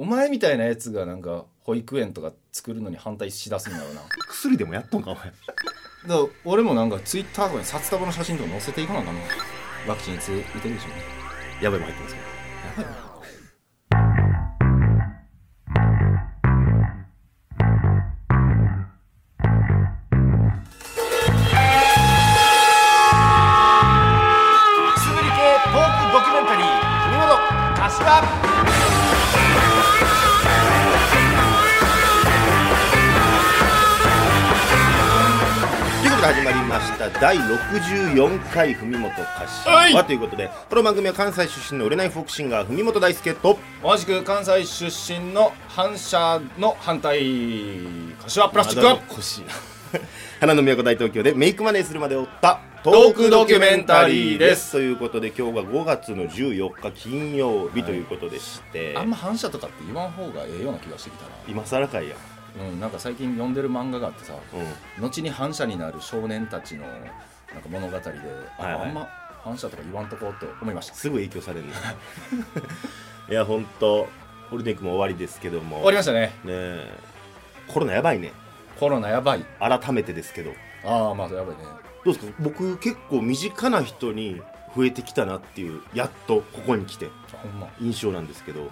お前みたいなやつがなんか保育園とか作るのに反対しだすんだろうな。だか薬でもやっとんかお前。ら俺もなんかツイッターとかに札束の写真とか載せていかなあかんの。ワクチンいつ打てるでしょ。うねやばいも入ってますよやばいな第64回文元柏、はい。ということでこの番組は関西出身の売れないフォークシンガー文元大輔と同じく関西出身の反射の反対柏プラスチック。花の都大東京でメイクマネーするまで追ったトークドキュメンタリーです。ということで今日が5月の14日金曜日ということでして、あんま反射とかって言わん方がええような気がしてきたな。今更かいやうん、なんか最近読んでる漫画があってさうん。後に反射になる少年たちのなんか物語で、あはいはい。あんま反射とか言わんとこうって思いました。すぐ影響されるの いや本当ゴールデンウィークも終わりですけども。終わりましたね。ねえ。コロナやばいね。コロナやばい。改めてですけど。ああまあやばいね。どうですか？僕結構身近な人に増えてきたなっていうやっとここに来て。あほんま。印象なんですけど、ちょっ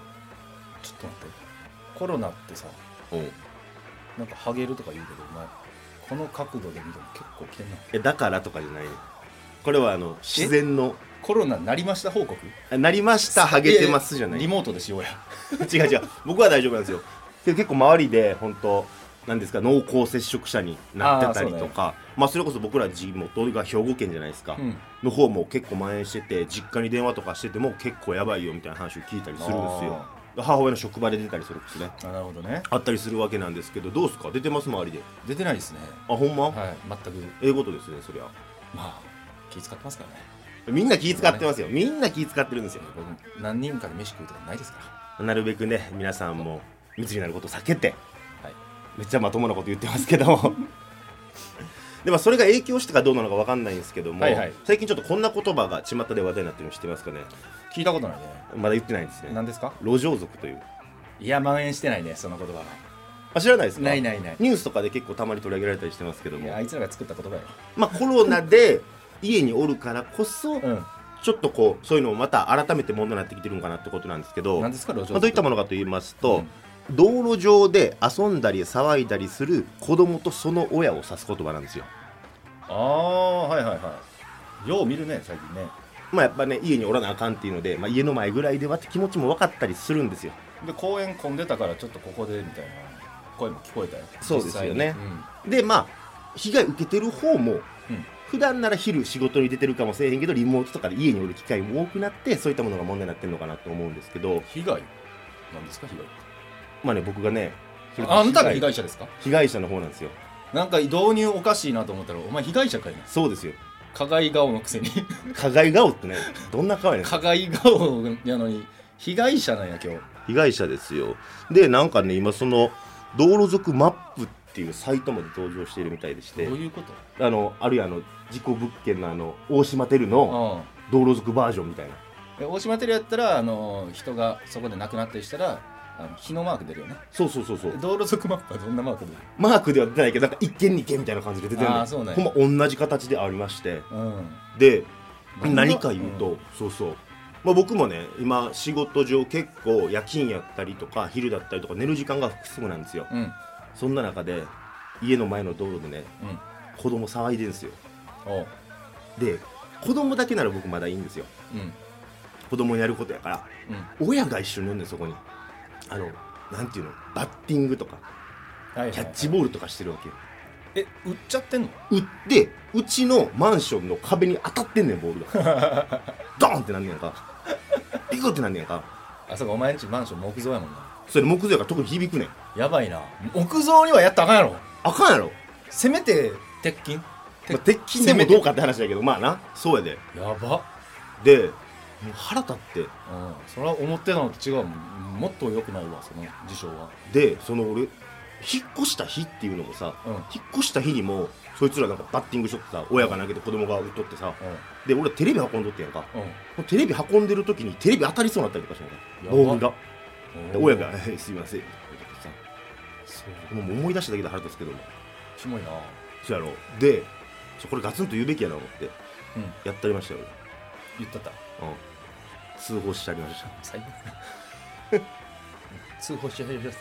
と待って。コロナってさうん、なんかハゲるとか言うけどお前この角度で見ても結構来てんな。えだからとかじゃない。ねこれはあの自然の。コロナなりました報告？あなりましたハゲてますじゃない。リモートでしようや。違う違う。僕は大丈夫なんですよ。で結構周りで本当なんですか濃厚接触者になってたりとか。まあそれこそ僕ら地元が兵庫県じゃないですか、うん。の方も結構蔓延してて実家に電話とかしてても結構やばいよみたいな話を聞いたりするんですよ母親の職場で出たりするんですね。あなるほどね。あったりするわけなんですけどどうですか？出てます？周りで。出てないですね。あほんま、はい全く。ええことですねそりゃ。まあ気使ってますからね。みんな気使ってますよ。みんな気使ってるんですよ。僕何人かで飯食うとかないですから。なるべくね皆さんも密になることを避けてはい。めっちゃまともなこと言ってますけども。でもそれが影響したかどうなのか分かんないんですけども、はいはい。最近ちょっとこんな言葉が巷で話題になってるの知ってますかね？聞いたことないね。まだ言ってないんですね。何ですか？路上族という。いや蔓延してないねその言葉はあ知らないですか？ないないない。ニュースとかで結構たまに取り上げられたりしてますけども。いやあいつらが作った言葉やまあコロナで家におるからこそ、ろうん。ちょっとこうそういうのをまた改めて問題になってきてるのかなってことなんですけど。何ですか路上まあ、どういったものかと言いますと、道路上で遊んだり騒いだりする子供とその親を指す言葉なんですよ。ああはいはいはい。よう見るね最近ねまあやっぱね家におらなあかんっていうので、まあ、家の前ぐらいではって気持ちも分かったりするんですよ。で公園混んでたからちょっとここでみたいな声も聞こえたよ。そうですよね。実際に。でまあ被害受けてる方もうん。普段なら昼仕事に出てるかもしれへんけどリモートとかで家におる機会も多くなってそういったものが問題になってるのかなと思うんですけど。被害なんですか被害まあね僕がねあんたが被害者ですか？被害者の方なんですよ。なんか導入おかしいなと思ったらお前被害者かいな。そうですよ加害顔のくせに。加害顔ってねどんな顔やねん加害顔やのに被害者なんや今日。被害者ですよ。でなんかね今その道路族マップっていうサイトまで登場しているみたいでしどうていうこと？あのあるいはあの事故物件のあの大島テルのあ道路族バージョンみたいな。あ大島テレやったらあの人がそこで亡くなったりしたらあの日のマーク出るよね。そうそうそうそう。道路族マップはどんなマーク出る？マークでは出てないけどなんか一軒二軒みたいな感じで出てるの。あーそうなんやほんま同じ形でありまして。うん。で何か言うと、そうそう、まあ、僕もね今仕事上結構夜勤やったりとか昼だったりとか寝る時間が複数なんですよ。うん。うんそんな中で家の前の道路でねうん。子供騒いでんすよ。おう。で子供だけなら僕まだいいんですよ。うん。子供にやることやから。うん。親が一緒におんねんそこにあのなんていうの？バッティングとかキャッチボールとかしてるわけよ。え売っちゃってんの？打ってうちのマンションの壁に当たってんねんボールが。ドーンってなんねやんか。ピクってなんねやんか。あそうかお前んちマンション木造やもんな。それ木造やから特に響くねん。やばいな。木造にはやったらあかんやろ。あかんやろ、せめて鉄筋？まあ、鉄筋でもどうかって話だけどまあな。そうやで。やば。でもう腹立って。うん。それは思ってたのと違うもっと良くないわその事象は。でその俺引っ越した日っていうのもさ、うん。引っ越した日にもそいつらなんかバッティングしとってさ親が投げて子供が打っとってさうで俺テレビ運んどってやんか。ん。うんテレビ運んでる時にテレビ当たりそうになったりとかしたのやば。ボールがで親が「え すいません」ってさ。そう。もう思い出しただけで腹立つけども。キモいな。そうやろ。でこれガツンと言うべきやな思ってうん。やってありましたよ言ったった。俺、うん、通報してありました。最悪。通報してあげる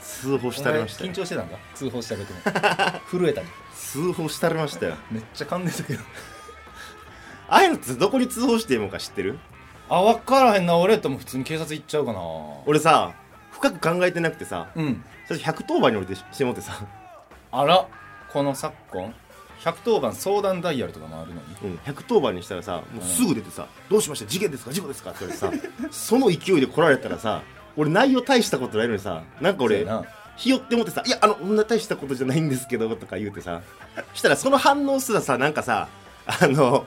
通報してありましたよ。緊張してたんか？通報してあげても。震えたね通報してありましたよ。めっちゃ噛んでたけど。ああいうのってどこに通報していいのか知ってる？あ分からへんな。俺やったらもう普通に警察行っちゃうかな。俺さ深く考えてなくてさうん。最初110番に降りてしてもってさ、あらこの昨今？110番相談ダイヤルとかもあるのに。うん、110番にしたらさもうすぐ出てさ「どうしました？事件ですか？事故ですか?」って言われてさその勢いで来られたらさ俺内容大したことないのにさなんか俺そうやな。ひよって思ってさ「いやあのこんな大したことじゃないんですけど」とか言うてさしたらその反応すらさなんかさあの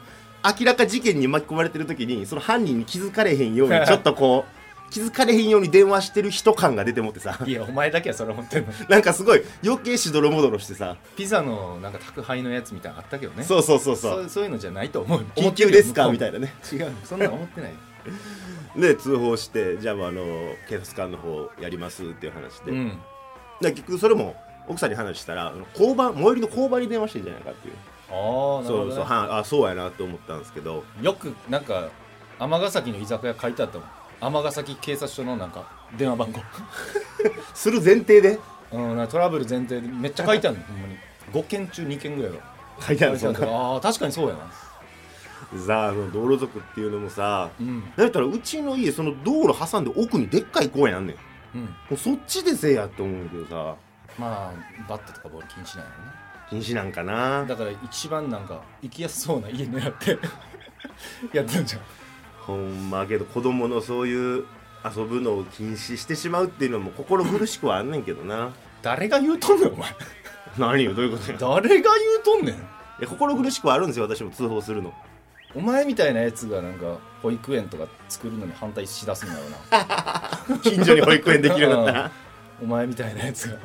明らか事件に巻き込まれてる時にその犯人に気づかれへんようにちょっとこう気づかれへんように電話してる人感が出てもってさ。いやお前だけはそれ思ってんのなんかすごい余計しどろもどろしてさ。ピザのなんか宅配のやつみたいなのあったけどね。そうそうそうそそう。うそういうのじゃないと思う。緊急ですか？みたいいなね。な違うそんなの思ってない。で通報してじゃああの警察官の方やりますっていう話で、うん。で結局それも奥さんに話したら交番最寄りの交番に電話してんじゃないかっていう。ああなるほど、ね、そうそうはあそうやなって思ったんですけど。よくなんか尼崎の居酒屋書いてあったもん尼崎警察署のなんか電話番号する前提でうんトラブル前提でめっちゃ書いてあるのほんまに5件中2件ぐらいが書いてあるそんあ確かにそうやなさあ道路族っていうのもさうんだったらうちの家その道路挟んで奥にでっかい公園あんねんうんうそっちでせえやって思うけどさまあバットとかボール禁止なんやろね禁止なんかなだから一番なんか行きやすそうな家狙ってやってるじゃんほんまけど子供のそういう遊ぶのを禁止してしまうっていうのも心苦しくはあんねんけどな。誰が言うとんねんお前。何よどういうことや。誰が言うとんねん。いや心苦しくはあるんですよ私も通報するの。お前みたいなやつがなんか保育園とか作るのに反対しだすんだろうな。近所に保育園できるようになった。ら お前みたいなやつが。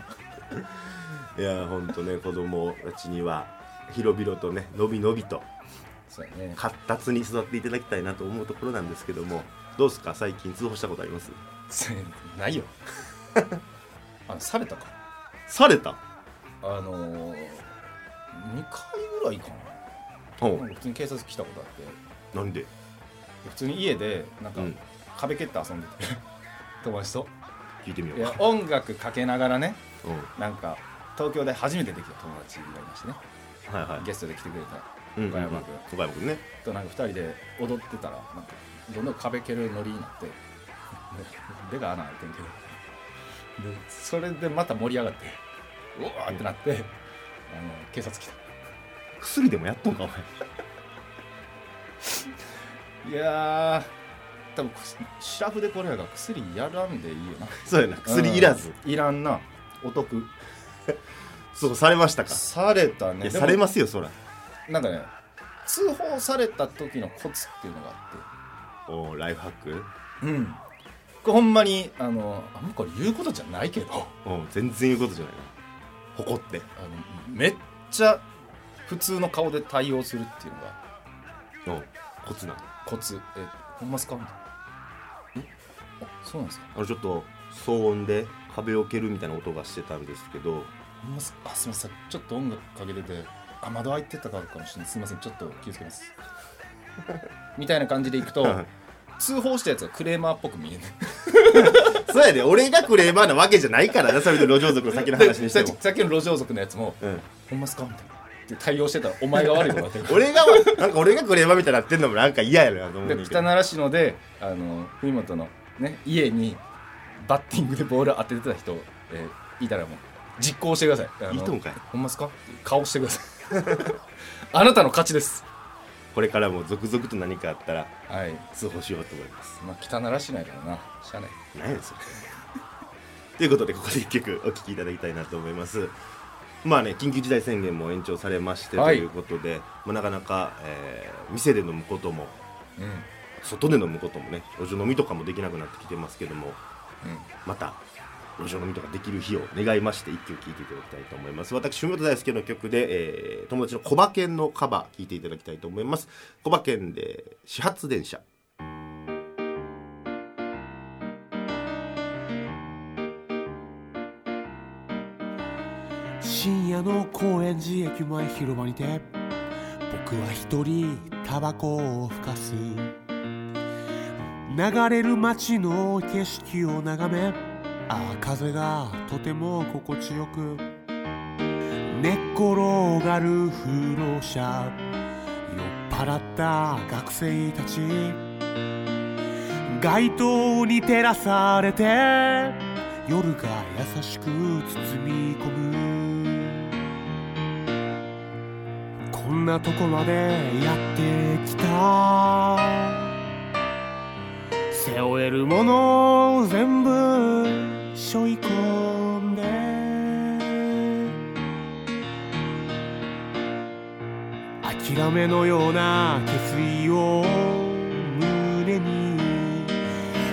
いやほんとね子供たちには広々とねのびのびとそうやね。活発に育っていただきたいなと思うところなんですけどもどうですか？最近通報したことあります？ないよ。あのされたか？された？あのー、2回ぐらいかほな。なんか普通に警察来たことあって。うなんで？普通に家でなんかうん。壁蹴って遊んでて。友達と。聞いてみよいうやか音楽かけながらねうん。なんか東京で初めてできた友達がいましてね。はいはい。ゲストで来てくれた。うん岡山君岡山君ね。となんか2人で踊ってたらなんかどんどん壁蹴るノリになってでが穴開いてんけど。でそれでまた盛り上がってうわーってなってあの警察来た。薬でもやっとんかお前。いやー多分シラフでこれやから薬やらんでいいよな。そうやな薬いらず。うん。いらんな。お得。そうされましたか。されたね。されますよそらなんかね通報された時のコツっていうのがあおーライフハック？ってうん。これほんまにあのあんまこれ言うことじゃないけど。うん全然言うことじゃないな。誇って。あのめっちゃ普通の顔で対応するっていうのがうんコツなの？コツ。えほんまっすか？みたいな。えあそうなんですか？あのちょっと騒音で壁を蹴るみたいな音がしてたんですけど。ほんまっすあすみません。ちょっと音楽かけててあ窓開いてたかもしれない。すみませんちょっと気をつけます。みたいな感じでいくと 通報したやつがクレーマーっぽく見える。そうやで。俺がクレーマーなわけじゃないからなそれで路上族の先の話にしても。さっきの路上族のやつもうん「ほんまっすか?」みたいな。って対応してたらお前が悪いことなってる俺がなんか俺がクレーマーみたいになってんのもなんか嫌やなと思う北奈良市のであの文本の、ね、家にバッティングでボール当ててた人、えーいたらもう実行してください。いいとんかい。ほんまっすか？顔してください あなたの勝ちです。これからも続々と何かあったらはい。通報しようと思います。まあ北奈良市内からな。しゃあない。何やねんそれ。ということでここで一曲お聴きいただきたいなと思います。まあね緊急事態宣言も延長されましてはい。ということで、まあ、なかなか、えー店で飲むこともうん。うん外で飲むこともね路上飲みとかもできなくなってきてますけどもまた路上飲みとかできる日を願いまして一曲聴いていただきたいと思います。私文本大輔の曲で、えー、友達のコバケンのカバー聴いていただきたいと思います。コバケンで始発電車。深夜の高円寺駅前広場にて僕は一人タバコをふかす。流れる街の景色を眺めあ風がとても心地よく。寝っ転がる風呂車酔っ払った学生たち。街灯に照らされて夜が優しく包み込む。こんなとこまでやってきた。背負えるもの全部背負い込んで諦めのような決意を胸に。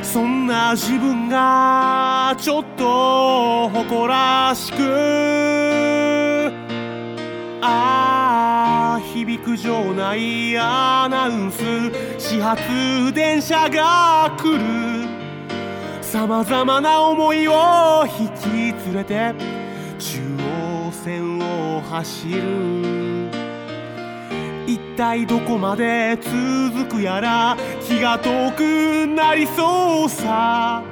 そんな自分がちょっと誇らしくああ響く場内アナウンス始発電車が来る。さまざまな思いを引き連れて中央線を走る。一体どこまで続くやら気が遠くなりそうさ。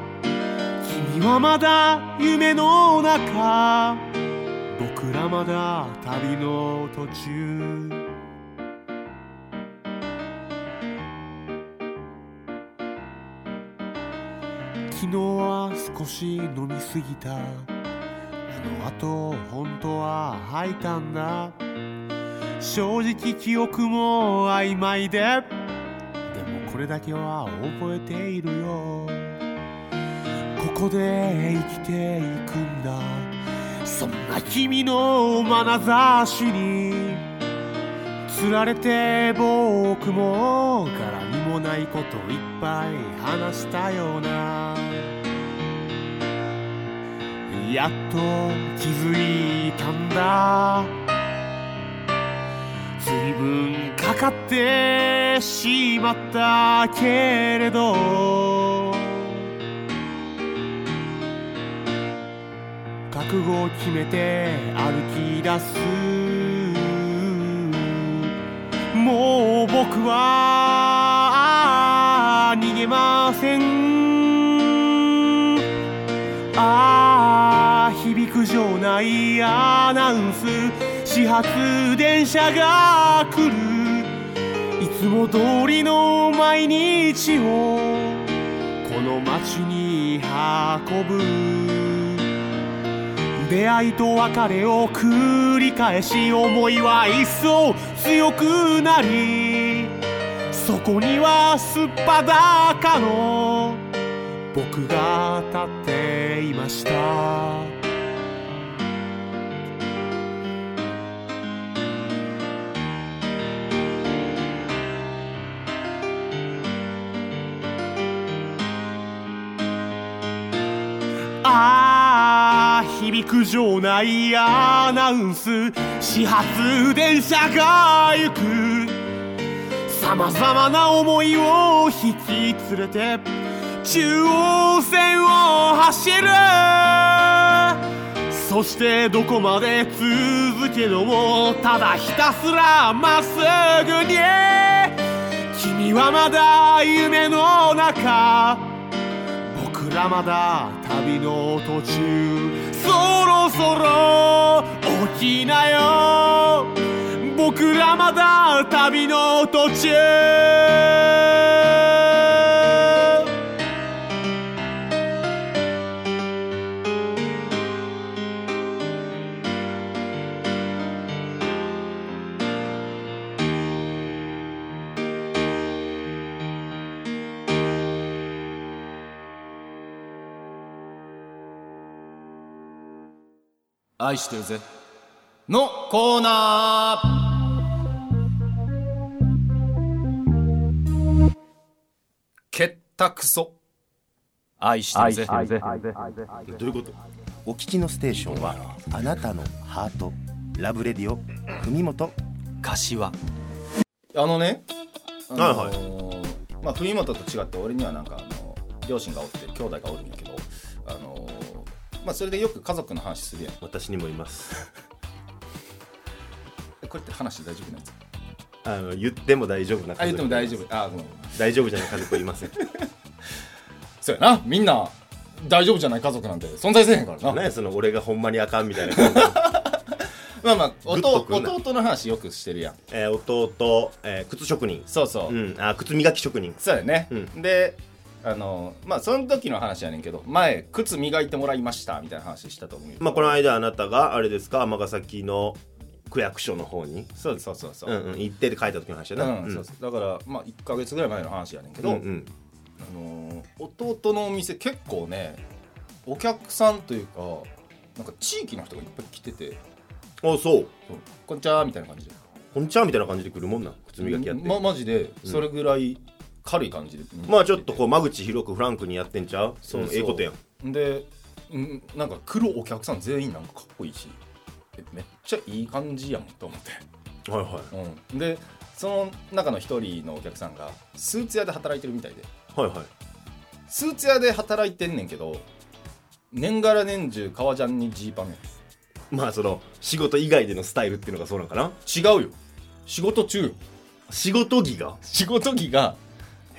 君はまだ夢の中。僕らまだ旅の途中。昨日は少し飲みすぎた。あの後本当は吐いたんだ。正直記憶も曖昧で。でもこれだけは覚えているよ。ここで生きていくんだ。そんな君の眼差しに。つられて僕も柄にもないこといっぱい話したような。やっと気づいたんだ。随分かかってしまったけれど。覚悟を決めて歩き出す。もう僕は逃げません。あ響く場内アナウンス始発電車が来るいつも通りの毎日をこの街に運ぶ出会いと別れを繰り返し思いは一層強くなりそこにはすっぱだかの僕が立っていました。響く場内アナウンス始発電車が行く。さまざまな思いを引き連れて中央線を走る。そしてどこまで続けるもただひたすらまっすぐに。君はまだ夢の中。らまだ旅の途中。そろそろ起きなよ。僕らまだ旅の途中。愛してるぜ。のコーナー。けったくそ愛してるぜ。どういうこと？お聞きのステーションはあなたのハート。ラブレディオ。文元。柏。あのね、あのはいまあ文元と違って俺にはなんかあの両親がおって兄弟がおるんやけどまあそれでよく家族の話するやん。私にもいます。これって話大丈夫なやつ？あの言っても大丈夫なあ言っても大丈夫。夫あごめん大丈夫じゃない家族はいません。そうやな。みんな大丈夫じゃない家族なんて存在せえへんからな、ねその俺がほんまにあかんみたいな。まあまあ弟弟の話よくしてるやん。えー弟、えー靴職人。そうそう、うん。あ靴磨き職人。そうやね、うであのまあその時の話やねんけど前靴磨いてもらいましたみたいな話したと思うよ。まあこの間あなたがあれですか尼崎の区役所の方に。そうですそうそうそう、うんうん行ってって書いた時の話やな。うんそうだからまあ1か月ぐらい前の話やねんけど、うんうん。あのー弟のお店結構ねお客さんというかなんか地域の人がいっぱい来てて。あそう。そう。こんにちはみたいな感じで。こんにちはみたいな感じで来るもんな靴磨きやって、まマジでそれぐらい軽い感じで、まあちょっとこう間口広くフランクにやってんちゃう？そうそう。ええことやん。でうんなんか来るお客さん全員なんかかっこいいしえめっちゃいい感じやんと思って、はいはうん、でその中の一人のお客さんがスーツ屋で働いてるみたいで。いはいはい。スーツ屋で働いてんねんけど年がら年中革ジャンにジーパンや。まあその仕事以外でのスタイルっていうのがそうなんかな？違うよ。仕事中よ。仕事着が？仕事着がへえ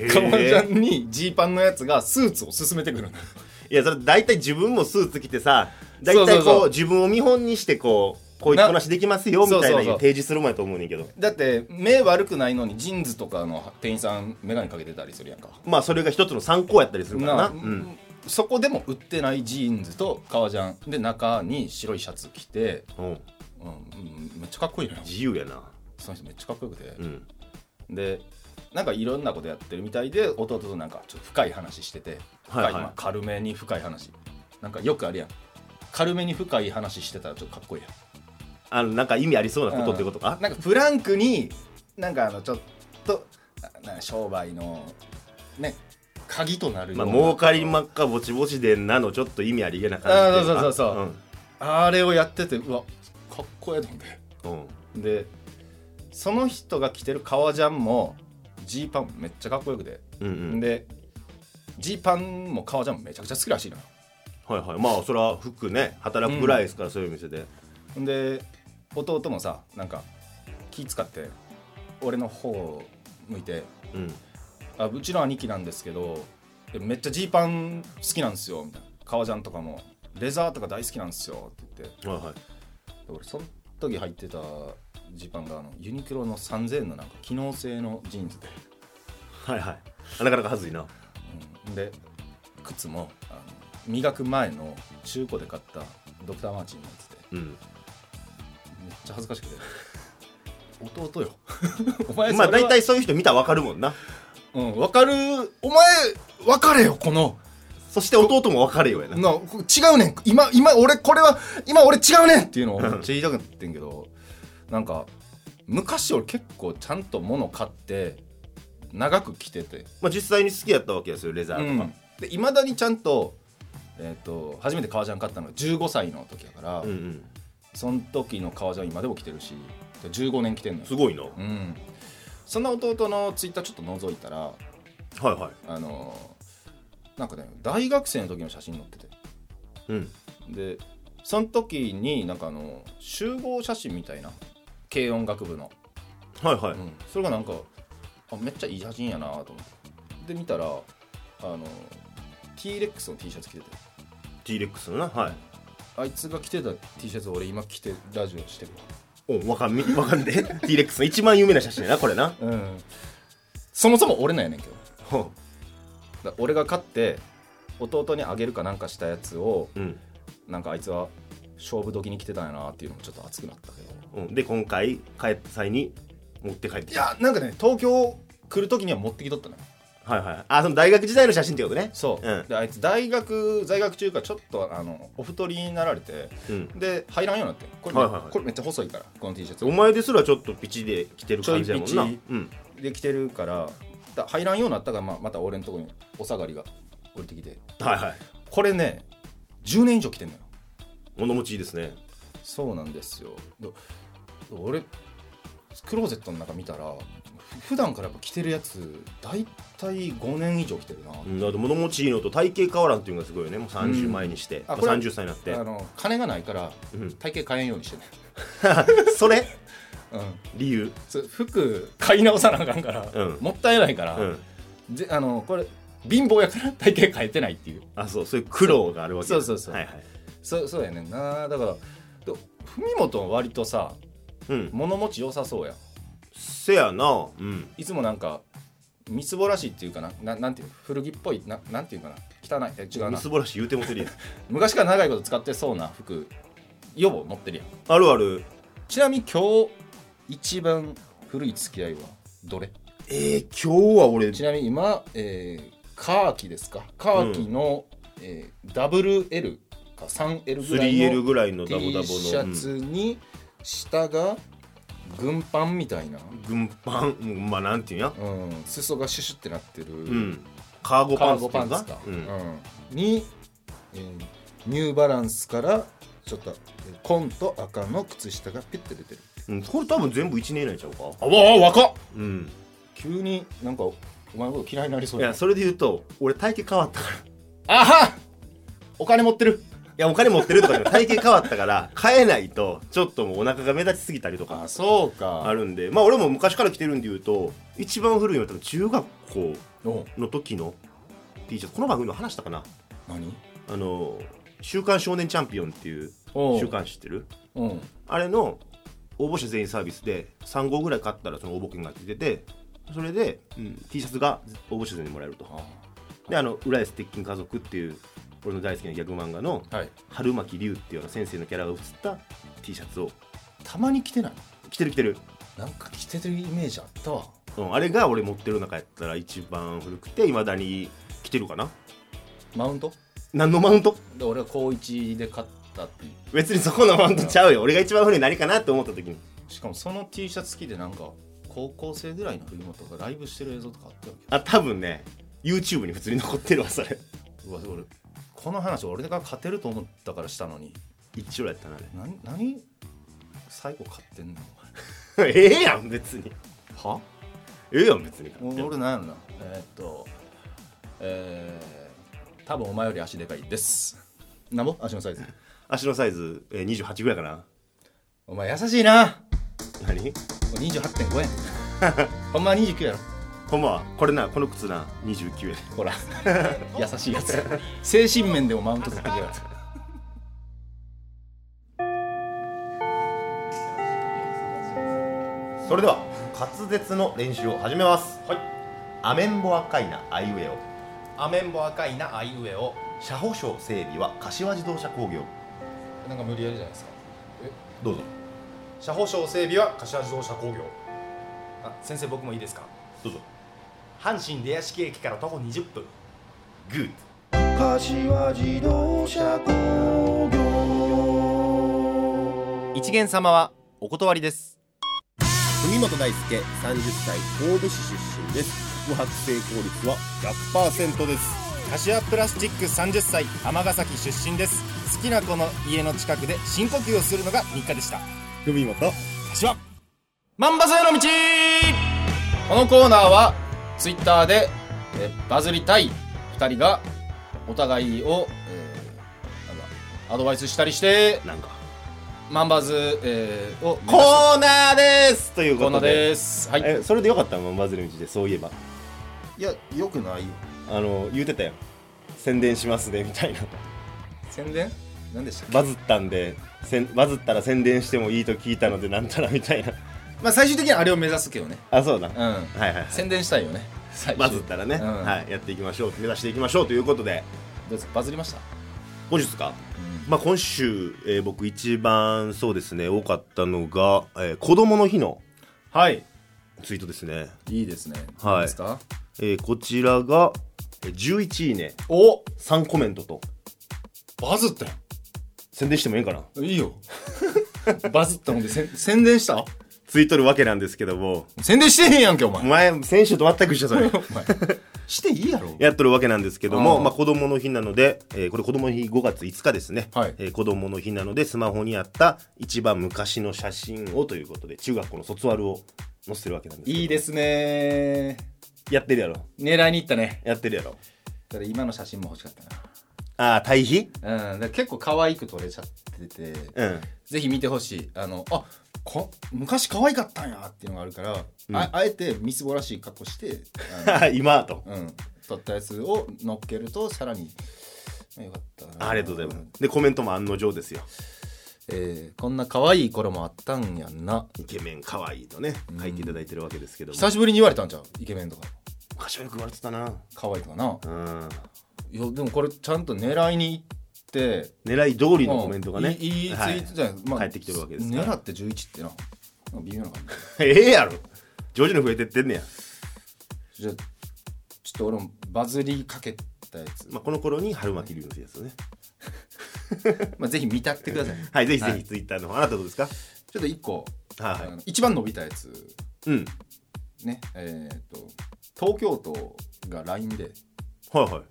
革ジャンにジーパンのやつがスーツを勧めてくる いやそれ大体自分もスーツ着てさ大体こそう自分を見本にしてこうこういうこなしできますよみたいな提示するもんやと思うねんけど。だって目悪くないのにジーンズとかの店員さん眼鏡かけてたりするやんか。まあそれが一つの参考やったりするからな。なうん。そこでも売ってないジーンズと革ジャン。で中に白いシャツ着て、う。んうんうんめっちゃかっこいいのよ。自由やな。その人めっちゃかっこよくて。う、ん。でなんかいろんなことやってるみたいで弟となんかちょっと深い話しててはいはい。まあ軽めに深い話。なんかよくあるやん。軽めに深い話してたらちょっとかっこいいやん。あのなんか意味ありそうなことってことか？なんかフランクになんかあのちょっと商売のね鍵となるまあ儲かりまっかぼちぼちでんなのちょっと意味ありげな感じあーっていかそうそうそう。そうあれをやっててうわかっこええと思って。うんうん。でその人が着てる革ジャンもジーパンめっちゃかっこよくて、うんうん。でジーパンも革ジャンもめちゃくちゃ好きらしいのよ。はいはい。まあそれは服ね働くぐらいですから、そういう店で。で弟もさなんか気使って俺の方を向いてうん。あうちの兄貴なんですけどでめっちゃジーパン好きなんですよみたいな。革ジャンとかも。レザーとか大好きなんですよって言って。はいはい。で俺その時入ってたジーパンがあのユニクロの3000円のなんか機能性のジーンズで、はいはい。なかなかはずいな。うん、で靴もあの磨く前の中古で買ったドクターマーチンのやつで。うん。めっちゃ恥ずかしくて。弟よ。お前まあそれは大体そういう人見たらわかるもんな。うん分かる。お前分かれよこの。そして弟も分かれよやな。なこ違うねん。今今俺これは今俺違うねんっていうのをめっちゃ言いたかったんけどなんか昔俺結構ちゃんと物買って長く着てて。まあ実際に好きやったわけですよレザーとか、でいまだにちゃんと,、えー、と初めて革ジャン買ったのが15歳の時やから、うんうん。その時の革ジャン今でも着てるしで15年着てんのよ。すごいな。うん。そんな弟のツイッターちょっと覗いたらはいはい。あのーなんかね大学生の時の写真載ってて。うん。でその時になんかあの集合写真みたいな軽音楽部の、はいはい、うん、それがなんかあめっちゃいい写真やなと思って。で見たらあの T-REX の T シャツ着てて。T-REX のな？はい。あいつが着てた T シャツ俺今着てラジオしてるおわかんみわかんで。T-REX の一番有名な写真やなこれな。わうん。そもそも俺のやねんけど。ほだ俺が買って弟にあげるかなんかしたやつをううん。なんかあいつは勝負時に着てたんやなっていうのもちょっと熱くなったけど。うん。で今回帰った際に持って帰ってきた。いやなんかね東京来る時には持ってきとったのよ。はいはい。あその大学時代の写真ってことね。そう、うん。であいつ大学在学中からちょっとあのお太りになられてうん。で入らんようになってこれ,、はいはいはい。これめっちゃ細いからこの T シャツ。お前ですらちょっとピチで着てる感じやもんな。ちょいピチうん。で着てるからだ入らんようになったから、まあ、また俺のとこにお下がりが降りてきて。はいはい。これね10年以上着てんのよ物持ちいいですね。そうなんですよ。ど俺クローゼットの中見たらふ普段からやっぱ着てるやつ大体5年以上着てるな、うんだって物持ちいいのと体型変わらんっていうのがすごいよね。もう30前にして、まああこれは30歳になって。あの金がないからうん。体型変えんようにしてね。それ？うん。理由？服買い直さなあかんから、うん。もったいないから、うん。であのこれ貧乏やから体型変えてないっていう。あそう。そういう苦労があるわけそうそうそう。はいはいそうそうやねんな。だからど文元は割とさうん。物持ち良さそうやん。せやな。うん。いつもなんかみつぼらしいっていうかな。ななんていう古着っぽいななんていうかな？汚い。え違うな。みすぼらし言うてもてるやん。昔から長いこと使ってそうな服よぼ持ってるやん。あるある。ちなみに今日一番古い付き合いはどれ？えー、今日は俺。ちなみに今、えー、カーキですか？カーキの、えー、WL か 3L ぐらい 3L のぐらいの T ダボダボのシャツに下が軍パンみたいな、うん軍パンうんまあなんていうんや？うん、裾がシュシュってなってる、うん。カーゴカーパンツっていうンツか、うん。うん。に、えーニューバランスからちょっとえー紺と赤の靴下がピュッて出てる。うん、これ多分全部1年以内ちゃうか？あわあ若っ！うん。急になんかお前のこと嫌いになりそうやいやそれで言うと俺体型変わったから。いあはお金持ってるやお金持ってるとかじゃない 体型変わったから変えないとちょっともうお腹が目立ちすぎたりとかあそうか。あるんでまあ俺も昔から着てるんで言うと一番古いのは多分中学校おの時の T シャツ。この番組の話したかな？何？あの「週刊少年チャンピオン」っていう週刊誌知ってる？う。んあれの応募者全員サービスで3号ぐらい買ったらその応募券がついててそれで、うん T シャツが応募者全員にもらえると。であの浦安鉄筋家族っていう俺の大好きなギャグ漫画のはい。春巻龍っていうような先生のキャラが写った T シャツを。たまに着てない着てる着てる、なんか着てるイメージあったわ。うん、あれが俺持ってる中やったら一番古くていまだに着てるかな。マウント？何のマウント？で俺は高1で買ったって別にそこのマウントちゃうよ。俺が一番古い何かなって思った時に。しかもその T シャツ着てなんか高校生ぐらいの冬本がライブしてる映像とかあったわけ。あ多分ね。YouTube に普通に残ってるわそれ。うわ俺この話俺が勝てると思ったからしたのに。一応やったなあれ。何何？最後買ってんの？ええやん別に。は？ええやん別に俺俺なんやろな。えーっとえー、多分お前より足でかいです。なんぼ？足のサイズ。足のサイズ、えー、28ぐらいかな。お前優しいな。何？28.5円。ほんまは29やろほんまはこれなこの靴な29円。ほら。優しいやつ。精神面でもマウント取ってきやがってそれでは滑舌の練習を始めます。はい。アメンボ赤いなアイウェオ。アメンボ赤いなあいうえを車保証整備は柏自動車工業。なんか無理やりじゃないですか。どうぞ。車保証整備は柏自動車工業。あ先生僕もいいですか？どうぞ阪神出屋敷駅から徒歩20分。グッ柏自動車工業。一元様はお断りです。文本大輔30歳神戸市出身です。宿泊成功率は100%です。柏プラスチック30歳尼崎出身です。好きな子の家の近くで深呼吸をするのが日課でした。文本柏。万バズへの道。このコーナーはツイッターでえバズりたい。2人がお互いを、えーなんだアドバイスしたりしてなんか。万バズ、えーをコーナーです！というコーナーでです。はい。えそれでよかった？のバズる道でそういえば。いやよくないよ。あの言うてたよ宣伝しますねみたいな。宣伝？何でしたっけ？バズったんでせんバズったら宣伝してもいいと聞いたのでなんたらみたいなまあ最終的にはあれを目指すけどね。あそうだ、うん。はいはいはい。宣伝したいよね。最終。バズったらね、うん。はい、やっていきましょう。目指していきましょうということで。どうですか？バズりました？本日か、まあ、今週、えー僕一番そうですね多かったのが、えー子供の日のはい。ツイートですね、いいですね。はい。何ですか？えーこちらがえー11いいね。お！3コメントと。バズったよ。宣伝してもいいんかな？いいよ。バズったのでせん宣伝した？ツイートるわけなんですけども。宣伝してへんやんけお前。前先週と全く一緒それ していいやろ。やっとるわけなんですけども、うんまあ、子供の日なので、えーこれ子供の日5月5日ですね、はい。えー子供の日なのでスマホにあった一番昔の写真をということで中学校の卒アルを載せてるわけなんですけどいいですね。やってるやろ。狙いに行ったね。やってるやろ。だから今の写真も欲しかったああ対比？なうん。結構可愛く撮れちゃっててうん。ぜひ見てほしい。あのあこ昔可愛かったんやっていうのがあるから、うん。ああえてみすぼらしい格好して 今と。うん、撮ったやつを乗っけるとさらにあよかったな。ありがとうございます。でコメントも案の定ですよ。えーこんな可愛い頃もあったんやんな。イケメン可愛いとね書いていただいてるわけですけども。久しぶりに言われたんじゃんイケメンとか。昔はよく言われてたな。可愛いとかな。うんいやでもこれちゃんと狙いに行って狙い通りのコメントがね。うんいいいい。ツイートじゃない、まあ返ってきてるわけですから。狙って11ってな。微妙な感じ。ええやろ。徐々に増えてってんねや、じゃあちょっと俺もバズりかけたやつ、まあ、この頃に春巻き流のやつね。まあ、ぜひ見たってください。はいぜひぜはい。ひツイッターの方あなたどうですか？ちょっと1個、はいはい。一番伸びたやつ。うん。ねえっ、と東京都が LINE で。はいはい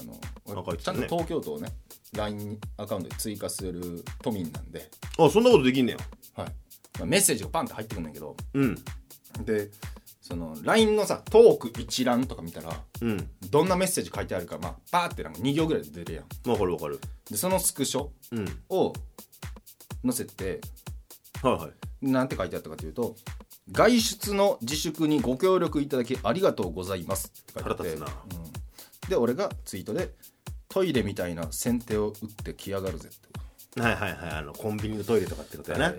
あのちゃんと東京都をね LINE アカウントで追加する都民なんで、あそんなことできんねや。はい。まあ、メッセージがパンって入ってくるんだけど。うん。でその LINE のさトーク一覧とか見たらうん。どんなメッセージ書いてあるかまあパーってなんか2行ぐらいで出るやん。わかるわかる。でそのスクショうん。を載せてはいはい。なんて書いてあったかというと「外出の自粛にご協力いただきありがとうございます」って書いてあって。腹立つな。うんで俺がツイートで「トイレみたいな先手を打ってきやがるぜ」って。はいはいはい。あのコンビニのトイレとかってことやな、はい。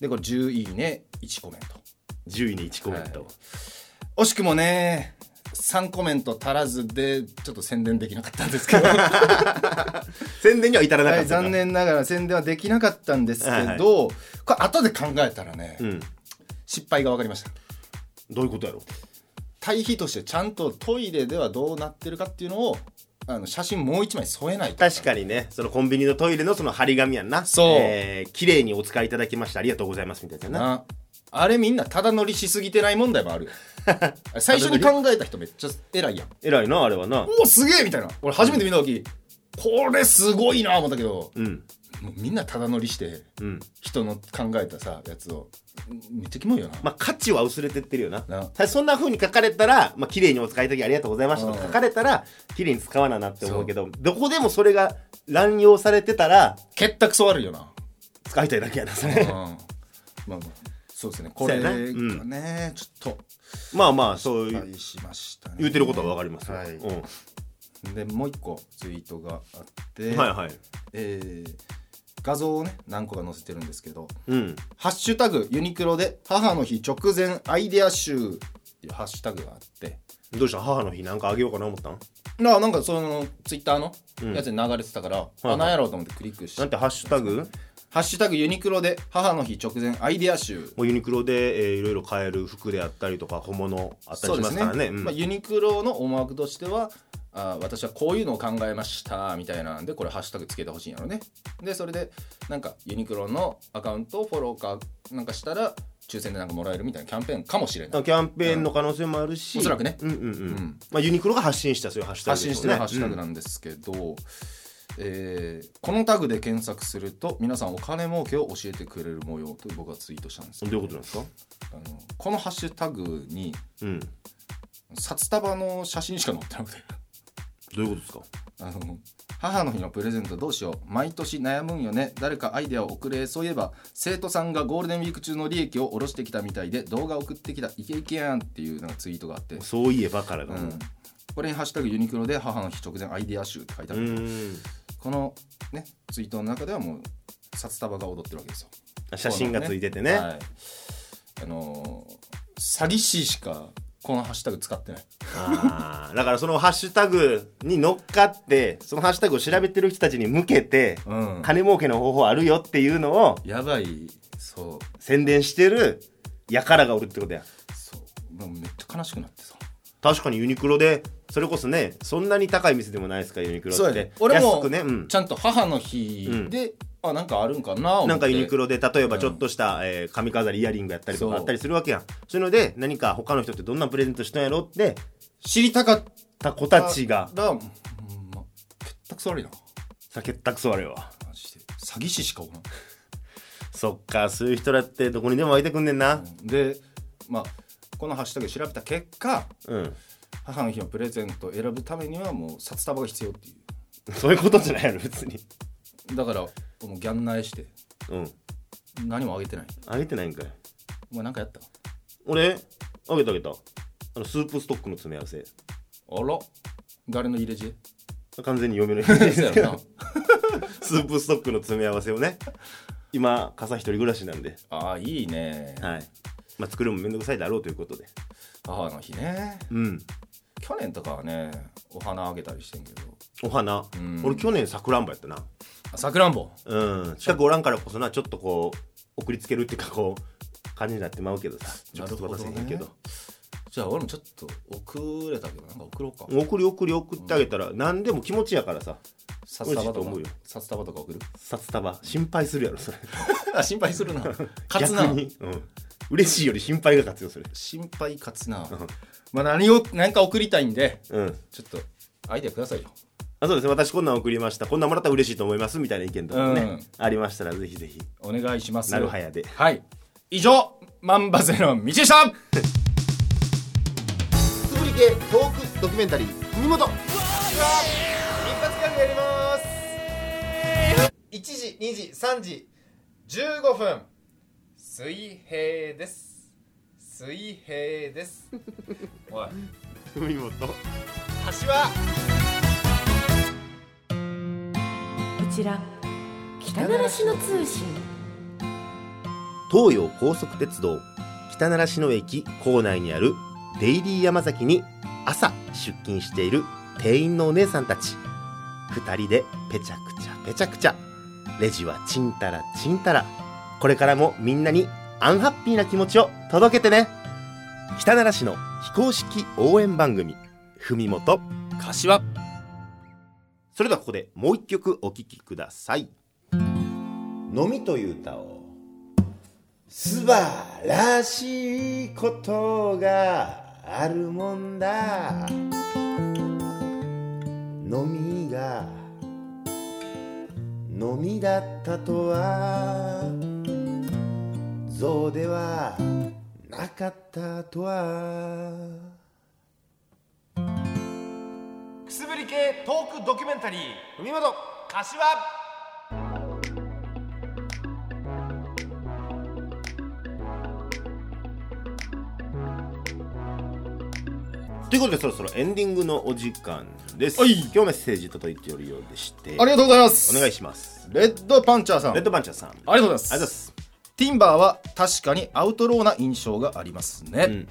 でこれ10いいね1コメント。10位に1コメント、はい。惜しくもね3コメント足らずでちょっと宣伝できなかったんですけど。宣伝には至らなかはい、ったか。残念ながら宣伝はできなかったんですけど、はいはい。これ後で考えたらね、うん。失敗が分かりました。どういうことやろ対比としてちゃんとトイレではどうなってるかっていうのをあの写真もう一枚添えないと。確かにね。そのコンビニのトイレのその張り紙やんな。そう。えー綺麗にお使いいただきました。ありがとうございますみたいなな。な。あれみんなただ乗りしすぎてない問題もあるよ。最初に考えた人めっちゃ偉いやん。偉いなあれはな。おおすげえみたいな。俺初めて見た時、これすごいな思ったけどうんもうみんなただ乗りしてうん。人の考えたさやつを。めっちゃキモいよな、まあ価値は薄れてってるよな。な。そんな風に書かれたら、まあ綺麗にお使いいただきありがとうございましたとうん。書かれたら綺麗に使わななって思うけどどこでもそれが乱用されてたら結託そ悪いよな。使いたいだけやなそうん。れまあまあそうですね。これがそうやな。ね、ちょっと。まあまあそういうしましたね。言うてることはわかりますよ、はい。うん。でもう一個ツイートがあって、はいはい。えー画像をね何個か載せてるんですけどうん「ハッシュタグユニクロで母の日直前アイデア集」っていうハッシュタグがあって。どうした？母の日なんかあげようかな思ったん？ななんかそのツイッターのうん。やつに流れてたから、はいあ何やろうと思ってクリックして。なんてハッシュタグ？ハッシュタグユニクロで母の日直前アイデア集。もうユニクロで、えーいろいろ買える服であったりとか小物あったりしますからね。うん。まあ、ユニクロの思惑としてはあ私はこういうのを考えましたみたいなんでこれハッシュタグつけてほしいんやろね。でそれでなんかユニクロのアカウントをフォローかなんかしたら抽選でなんかもらえるみたいなキャンペーンかもしれない。キャンペーンの可能性もあるし、おそらくね。うんうんうん、ん。まあ、ユニクロが発信したそういうハッシュタグ発信してるハッシュタグななんですけど、えーこのタグで検索すると皆さんお金儲けを教えてくれる模様と僕はツイートしたんですどういうことなんですか？あのこのハッシュタグにうん。札束の写真しか載ってなくてどういうことですか？あの母の日のプレゼントどうしよう。毎年悩むんよね。誰かアイデアを送れ。そういえば生徒さんがゴールデンウィーク中の利益を下ろしてきたみたいで動画送ってきた。イケイケやんっていうなんかツイートがあって、そういえばからだうん、これに「ハッシュタグユニクロ」で母の日直前アイデア集って書いてあうる、んこのねツイートの中ではもう札束が踊ってるわけですよ。写真がついててね。はい、あのー詐欺師しかこのハッシュタグ使ってない。あー。だからそのハッシュタグに乗っかってそのハッシュタグを調べてる人たちに向けて、うん。金儲けの方法あるよっていうのをやばい。そう。宣伝してる輩がおるってことや。そう。もうめっちゃ悲しくなってさ。確かにユニクロでそれこそねそんなに高い店でもないですかユニクロそうやってね。俺も安くね、うん。ちゃんと母の日で、あなんかあるんかななんかユニクロで例えばちょっとした、えー髪飾りイヤリングやったりとかそう。あったりするわけやん。そういうので何か他の人ってどんなプレゼントしたんやろって知りたかった子たちが。ら、うんま、結託悪いな。酒ったくそあれは。マジで。詐欺師しかおらん。そっかそういう人だってどこにでも湧いてくんねんな。でまあこのハッシュタグ調べた結果うん。母の日のプレゼントを選ぶためにはもう札束が必要ってい そういうことじゃないやろ別に。うだからもうギャンナイしてうん。何もあげてない。あげてないんかい。お前何かやった俺あげたあげた。あのスープストックの詰め合わせ。あら。誰の入れ知恵？完全に嫁の そうやろな。スープストックの詰め合わせをね。今傘一人暮らしなんで。ああいいね。はい。まあ作るのもめんどくさいだろうということで。母の日ね。うん去年とかはねお花あげたりしてんけど。お花、ん。俺去年さくらんぼやったな。あさくらんぼ？うん。近くおらんからこそなちょっとこう送りつけるっていうかこう感じになってまうけどさ。ちょっと渡せへんけど。じゃあ俺もちょっと遅れたけどなんか送ろうか。送り送り送ってあげたら何でも気持ちやからさ。札束と思うよ。札束とか送る。札束。心配するやろそれ。あ 心配するな。勝つな。逆に、うん、嬉しいより心配が勝つよそれ心配勝つな。まあ何を何か送りたいんでうん。ちょっとアイデアくださいよ。あそうですね。私こんなん送りました。こんなんもらったら嬉しいと思いますみたいな意見とかもね、うん。ありましたらぜひぜひ。お願いしますなるはやで。はい。以上万バゼの道でしたくすぶり系トークドキュメンタリー文元一発ギャグやります。1時2時3時15分水平です。水平です。おい。文元柏こちら北習志野通信。東洋高速鉄道北習志野駅構内にあるデイリー山崎に朝出勤している店員のお姉さんたち。二人でペチャクチャペチャクチャ。レジはちんたらちんたらこれからもみんなにアンハッピーな気持ちを届けてね。北習志野非公式応援番組文元柏。それではここでもう一曲お聴きください。のみという歌を。素晴らしいことがあるもんだ。のみがのみだったとは。象ではなかったとは。くすぶり系トークドキュメンタリー海本柏。ということでそろそろエンディングのお時間です、はい。今日メッセージ届いておるようでして。ありがとうございます。お願いします。レッドパンチャーさん。レッドパンチャーさん。ありありがとうございます。がとうございますティンバーは確かにアウトローな印象がありますね、うんうん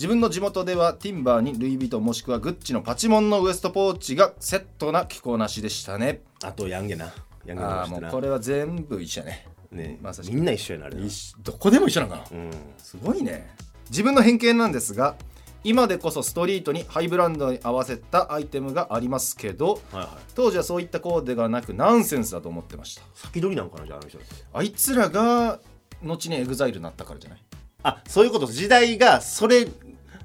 自分の地元ではティンバーにルイ・ヴィトンもしくはグッチのパチモンのウエストポーチがセットな着こなしでしたね。あとヤンゲな。ヤンゲなあもうこれは全部一緒やね。ね。まさしく。みんな一緒やなあれどこでも一緒なんかな。うん。すごいね。自分の偏見なんですが今でこそストリートにハイブランドに合わせたアイテムがありますけどはいはい。当時はそういったコーデがなくナンセンスだと思ってました。先取りなんかなじゃああの人あいつらが後にエグザイルになったからじゃない？あそういうこと。時代がそれ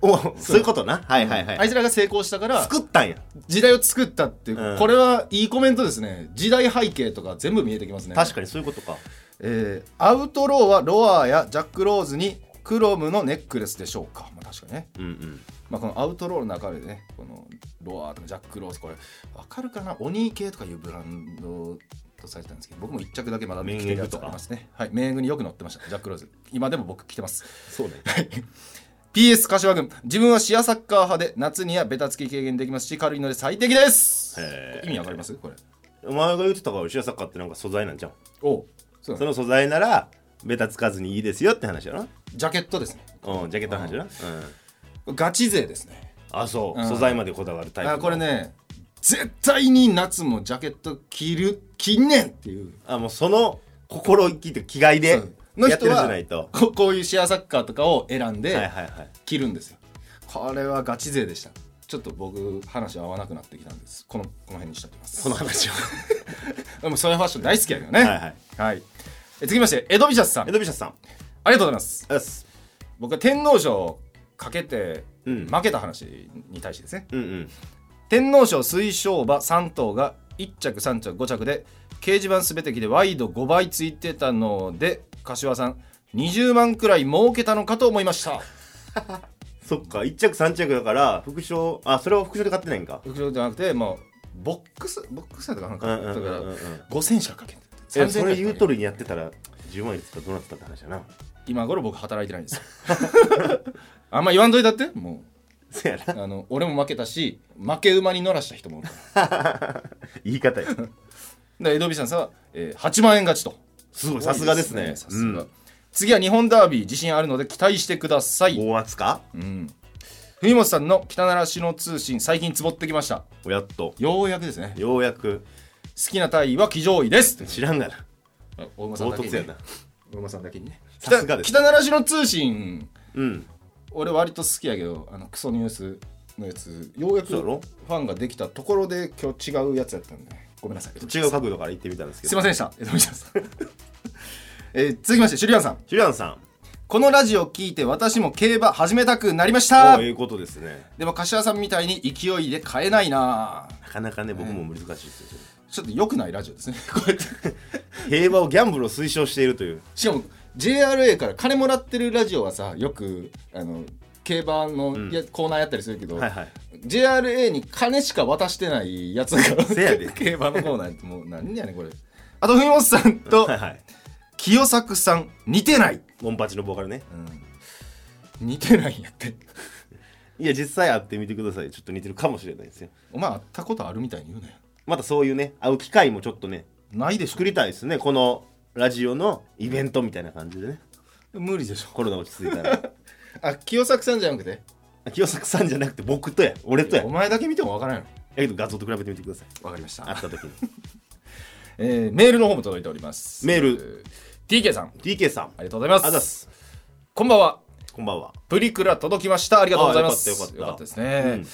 をそう。いうことな？はいはいはい。あいつらが成功したから作ったんや。時代を作ったっていう、うん。これはいいコメントですね。時代背景とか全部見えてきますね。確かにそういうことか。えーアウトローはロアやジャック・ローズにクロムのネックレスでしょうか、まあ、確かにね、うんうん。まあ、このアウトローの中でねこのロアとかジャック・ローズこれ分かるかな？オニー系とかいうブランドとされてたんですけど僕も一着だけまだ着てるやつありますね。はいメングによく載ってましたジャック・ローズ。今でも僕着てます。そうね。PS 柏軍自分はシアサッカー派で夏にはベタつき軽減できますし軽いので最適です。意味わかります？これ。お前が言ってたから後ろサッカーってなんか素材なんじゃんおそうその素材ならベタつかずにいいですよって話やなジャケットですね。うんジャケットの話やなうん。ガチ勢ですね。あそう、うん。素材までこだわるタイプあこれね絶対に夏もジャケット着る着んねんっていう。あもうその心意気と気概での人はないと。ここういうシェアサッカーとかを選んはいではいはい。着るんですよ。これはガチ勢でした。ちょっと僕話合わなくなってきたんです。このこの辺にしときます。この話を でもそういうファッション大好きやけどね。はいはい。はい。え続きましてエドビシャスさん。あ江り戸美シャスさん。がとうございます。僕は天皇賞かけてうん。負けた話に対してですね、うんうん天皇賞推奨馬3頭が1着3着5着で掲示板すべてきでワイド5倍ついてたので柏さん20万くらい儲けたのかと思いました。そっか1着3着だから副賞あそれは副賞で買ってないんか。副賞じゃなくてもうボックスボックスやとかなんか。だから5000しかかけん。えそれ言うとるるにやってたら10万円使ったらどうなってたって話やな。今頃僕働いてないんです。よ あんま言わんといたって？もそやな。うあの俺も負けたし負け馬に乗らした人もおるから。言い方や。でエドビさんさんは、えー8万円勝ちと。すごいさすがですね。さすが、次は日本ダービー自信あるので期待してください。大圧か。うん。文本さんの北奈良市の通信最近つぼってきました。やっと。ようやくですね。ようやく。好きな体位は騎乗位です。知らんがな。あ大馬さんだけに、ね。大馬さんだけにね。さすがです。北北奈良市の通信。うん俺割と好きやけどあのクソニュースのやつようやくフそうやろ？ァンができたところで今日違うやつやったんで。ごめんなさい。違う角度から言ってみたんですけど。すいませんでした。江戸さんえー続きましてシュリアンさん。シュリアンさん。このラジオを聞いて私も競馬始めたくなりました。おいうことですね。でも柏さんみたいに勢いで買えないな。なかなかね僕も難しいですよ、ちょっと良くないラジオですね。こうやって。平和をギャンブルを推奨しているという。しかも JRA から金もらってるラジオはさよくあの競馬のや、コーナーやったりするけど、はいはい。JRA に金しか渡してないやつがせやで。競馬のコーナーってもう何やねんこれ。あと文本さんとはいはい。清作さん似てない、モンパチのボーカルね。うん、似てないんやって。いや実際会ってみてください。ちょっと似てるかもしれないですよ。お前会ったことあるみたいに言うなよ。またそういうね会う機会もちょっとねないでしょ。作りたいですね。このラジオのイベントみたいな感じでね。無理でしょ。コロナ落ち着いたら。あ清作さんじゃなくて？清作さんじゃなくて僕とや。俺とや。お前だけ見てもわからんやろやけど画像と比べてみてください。わかりました。会った時に。えーメールの方も届いております。メール。えー TK さん。TK さん。ありがとうございます。あざっす。こんばんは。こんばんは。プリクラ届きました。ありがとうございます。あよかったよかった。ですね、うん。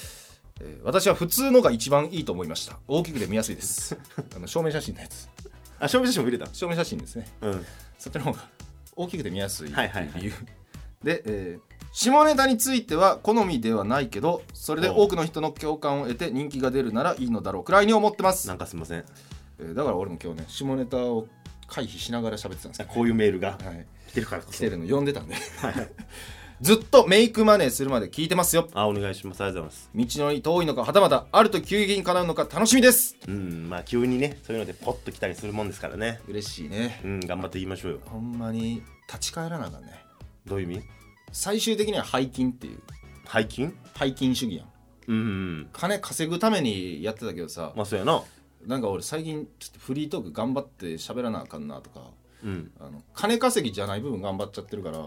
えー私は普通のが一番いいと思いました。大きくて見やすいです。あの証明写真のやつあ証明写真も入れた証明写真ですね。うん。そっちの方が大きくて見やすいってはいいう。はいはい理由で、えー下ネタについては好みではないけどそれで多くの人の共感を得て人気が出るならいいのだろうくらいに思ってます。なんかすいません。えーだから俺も今日ね下ネタを回避しながら喋ってたんですこういうメールがはい、来てるからこそ。来てるの読んでたんで ずっとメイクマネーするまで聞いてますよ。あお願いします。ありがとうございます。道のり遠いのかはたまたあると急激に叶うのか楽しみです。うんまあ急にねそういうのでポッと来たりするもんですからね。嬉しいね。うん頑張って言いましょうよ。ほんまに立ち返らなあかんね。どういう意味？最終的には背筋っていう。背筋？背筋主義やんうんうん。金稼ぐためにやってたけどさ、まあそうやな。なんか俺最近ちょっとフリートーク頑張って喋らなあかんなとか。うん。あの金稼ぎじゃない部分頑張っちゃってるから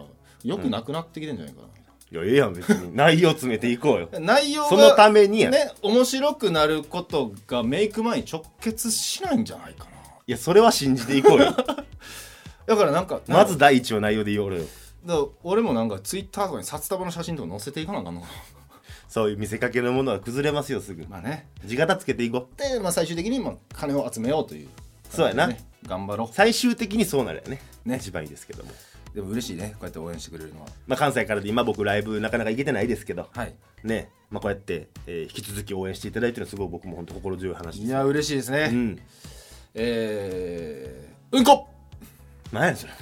よくなくなってきてんじゃないかな、いやええやん別に。内容詰めていこうよ。内容がそのためにや、ね面白くなることがメイク前に直結しないんじゃないかな。いやそれは信じていこうよ。だからなんかまず第一の内容で言おうよ。だから俺もなんかツイッターとかに札束の写真とか載せていかなあかんのかな。そういう見せかけのものは崩れますよすぐ。まあね。地形つけていこう。で、まあ、最終的にまあ金を集めようという、そうやな。ね頑張ろ最終的にそうなるよね。ね。一番いいですけども、うでも嬉しいねこうやって応援してくれるのは。まあ、関西からで今僕ライブなかなか行けてないですけど。はい。ね。まあ、こうやって、えー引き続き応援していただいてるのはすごい僕も本当心強い話です。いや嬉しいですね、うん。えー、うんこ。何やそれ。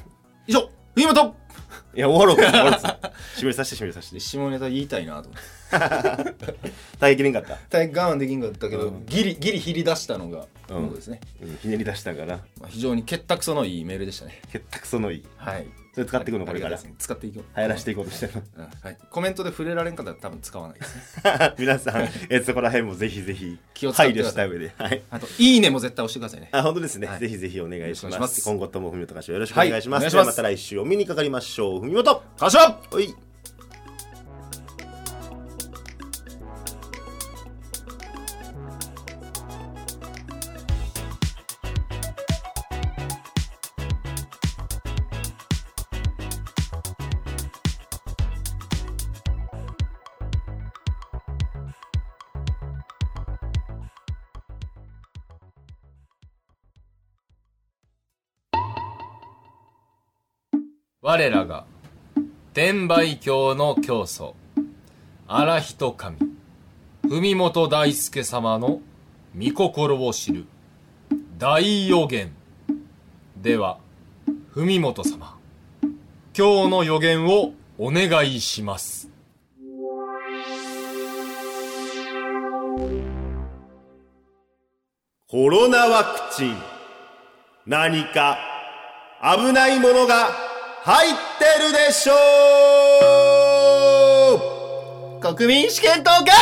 以上冬本。いや終わろうか終わろうか。締めさせて締めさせて。下ネタ言いたいなと思って。耐えきれんかった、大変我慢できんかったけど、うん。ギリギリひり出したのがうん。僕ですね、うん、ひねり出したんかなまあ、非常に結託そのいいメールでしたね。へったくそのいい。はいそれ使っていくのこれから。使っていく流行らしていこうとしてる。うんはい、コメントで触れられんかったら多分使わないですね。皆さん、えーそこら辺もぜひぜひ気を配慮した上で、はい、あといいねも絶対押してくださいね。あ本当ですね、はい。ぜひぜひお願いします。今後とも文元歌手よろしくお願いします,、また来週お見にかかりましょう。文元。柏おい我らが天売教の教祖荒人神文本大輔様の御心を知る大予言では文本様今日の予言をお願いします。コロナワクチン何か危ないものが入ってるでしょう国民試験投下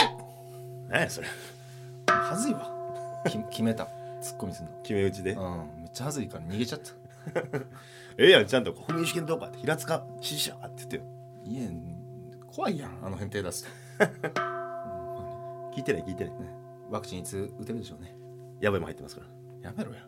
何やそれ。はずいわ。き 決めた。ツッコミすんの。決め打ちで。うん。めっちゃはずいから逃げちゃった。ええやんちゃんと国民試験投下って平塚支持者って言ってよ。いえ怖いやん。あの辺手出すと。聞いてない聞いてない。ワクチンいつ打てるでしょうね。やばいも入ってますから。やめろや